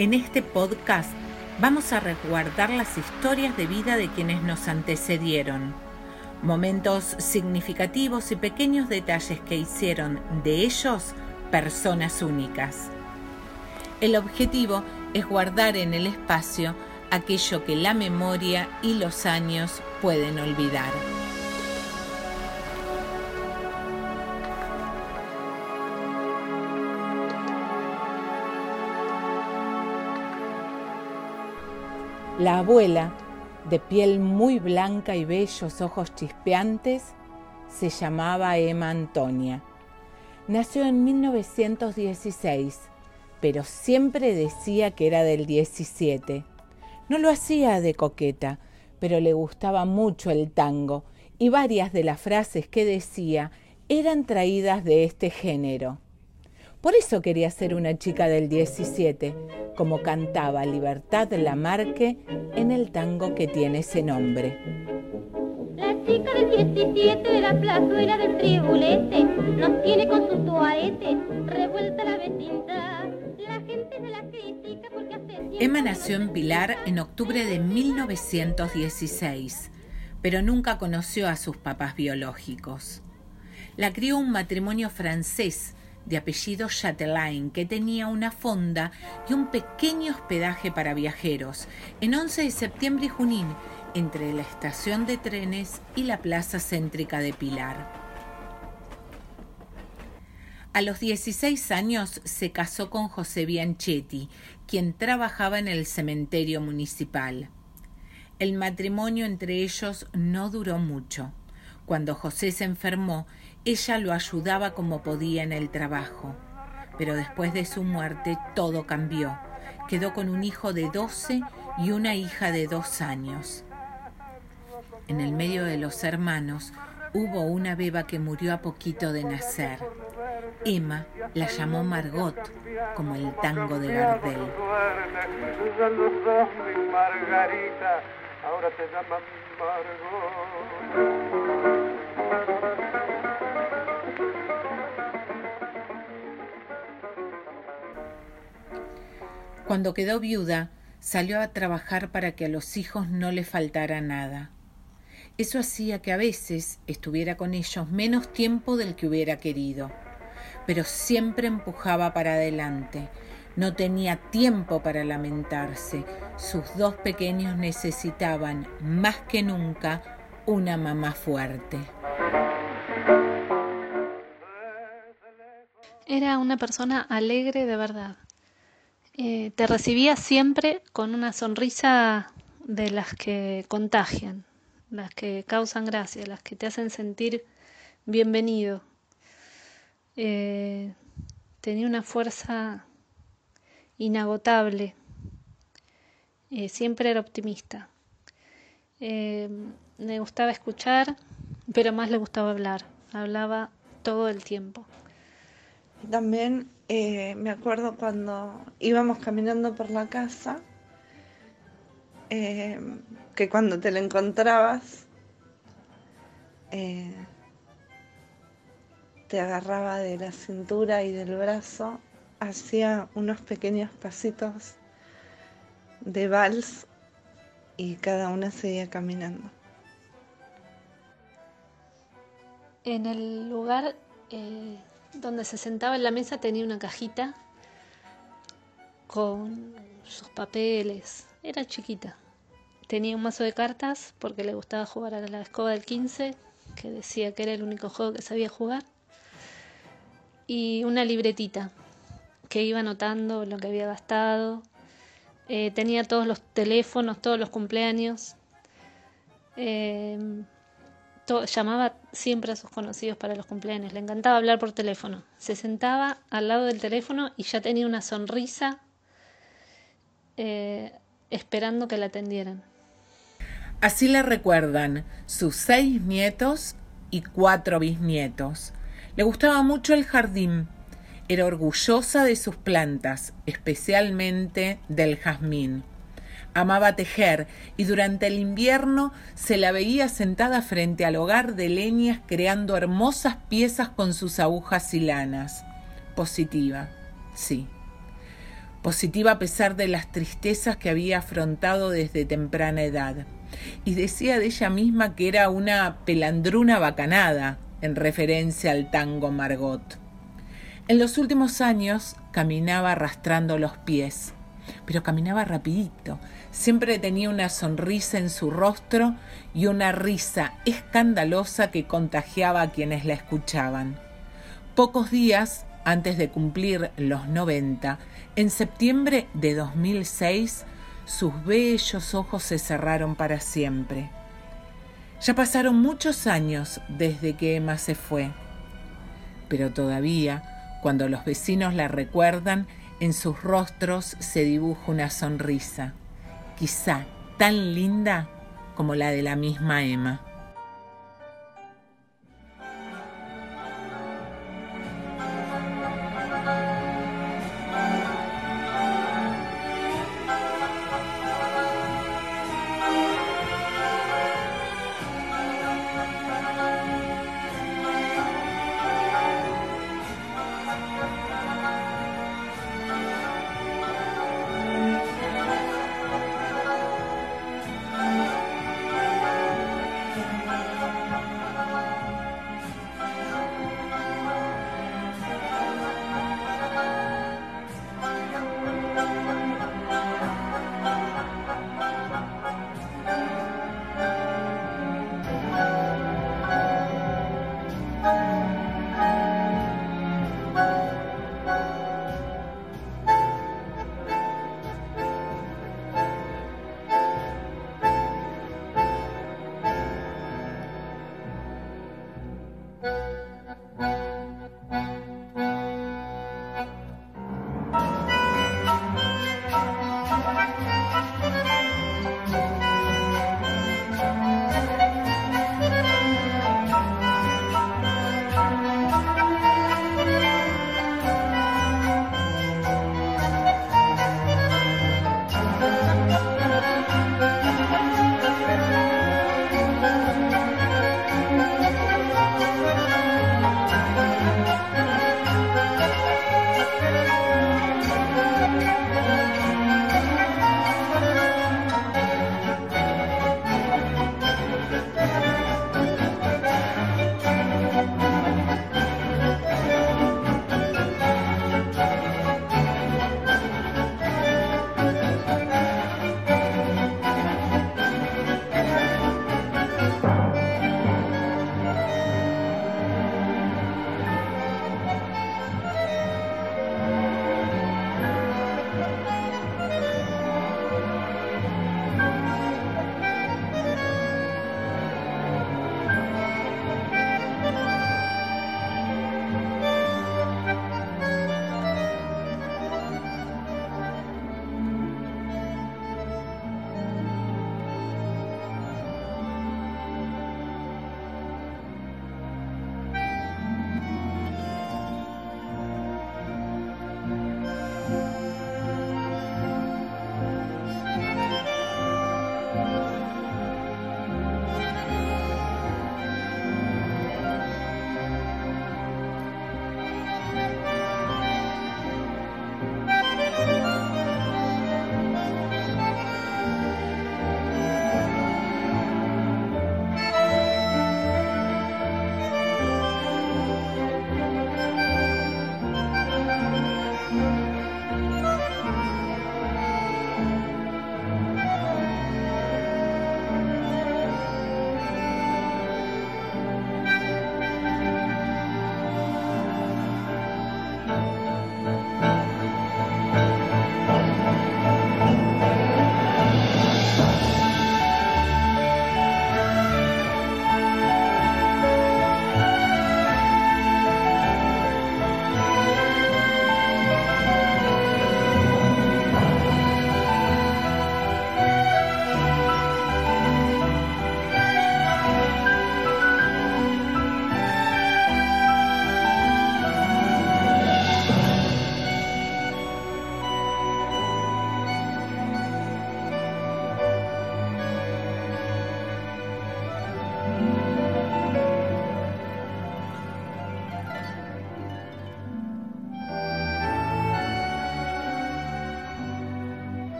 En este podcast vamos a resguardar las historias de vida de quienes nos antecedieron, momentos significativos y pequeños detalles que hicieron de ellos personas únicas. El objetivo es guardar en el espacio aquello que la memoria y los años pueden olvidar. La abuela, de piel muy blanca y bellos ojos chispeantes, se llamaba Emma Antonia. Nació en 1916, pero siempre decía que era del 17. No lo hacía de coqueta, pero le gustaba mucho el tango y varias de las frases que decía eran traídas de este género. Por eso quería ser una chica del 17, como cantaba Libertad Lamarque en el tango que tiene ese nombre. La chica del 17 de la plazuela del tribulete nos tiene con su toalete revuelta la vecindad. La gente se la critica porque hace Emma nació en Pilar en octubre de 1916, pero nunca conoció a sus papás biológicos. La crió un matrimonio francés de apellido Chatelain, que tenía una fonda y un pequeño hospedaje para viajeros en 11 de septiembre y Junín, entre la estación de trenes y la plaza céntrica de Pilar. A los 16 años se casó con José Bianchetti, quien trabajaba en el cementerio municipal. El matrimonio entre ellos no duró mucho. Cuando José se enfermó, ella lo ayudaba como podía en el trabajo. Pero después de su muerte todo cambió. Quedó con un hijo de 12 y una hija de dos años. En el medio de los hermanos hubo una beba que murió a poquito de nacer. Emma la llamó Margot, como el tango de Gardel. Ahora te llaman Cuando quedó viuda, salió a trabajar para que a los hijos no le faltara nada. Eso hacía que a veces estuviera con ellos menos tiempo del que hubiera querido, pero siempre empujaba para adelante. No tenía tiempo para lamentarse. Sus dos pequeños necesitaban, más que nunca, una mamá fuerte. Era una persona alegre de verdad. Eh, te recibía siempre con una sonrisa de las que contagian, las que causan gracia, las que te hacen sentir bienvenido. Eh, tenía una fuerza inagotable, eh, siempre era optimista. le gustaba escuchar, pero más le gustaba hablar, hablaba todo el tiempo. También eh, me acuerdo cuando íbamos caminando por la casa, eh, que cuando te la encontrabas, eh, te agarraba de la cintura y del brazo, hacía unos pequeños pasitos de vals y cada una seguía caminando. En el lugar donde se sentaba en la mesa tenía una cajita con sus papeles. Era chiquita. Tenía un mazo de cartas porque le gustaba jugar a la escoba del 15, que decía que era el único juego que sabía jugar. Y una libretita que iba anotando lo que había gastado. Eh, tenía todos los teléfonos, todos los cumpleaños. Eh, llamaba siempre a sus conocidos para los cumpleaños, le encantaba hablar por teléfono. Se sentaba al lado del teléfono y ya tenía una sonrisa eh, esperando que la atendieran. Así le recuerdan sus seis nietos y cuatro bisnietos. Le gustaba mucho el jardín. Era orgullosa de sus plantas, especialmente del jazmín. Amaba tejer y durante el invierno se la veía sentada frente al hogar de leñas creando hermosas piezas con sus agujas y lanas. Positiva, sí. positiva a pesar de las tristezas que había afrontado desde temprana edad. Y decía de ella misma que era una pelandruna bacanada, en referencia al tango Margot. En los últimos años caminaba arrastrando los pies, pero caminaba rapidito. Siempre tenía una sonrisa en su rostro y una risa escandalosa que contagiaba a quienes la escuchaban. Pocos días antes de cumplir los 90, en septiembre de 2006, sus bellos ojos se cerraron para siempre. Ya pasaron muchos años desde que Emma se fue, pero todavía, cuando los vecinos la recuerdan, en sus rostros se dibuja una sonrisa, quizá tan linda como la de la misma Emma.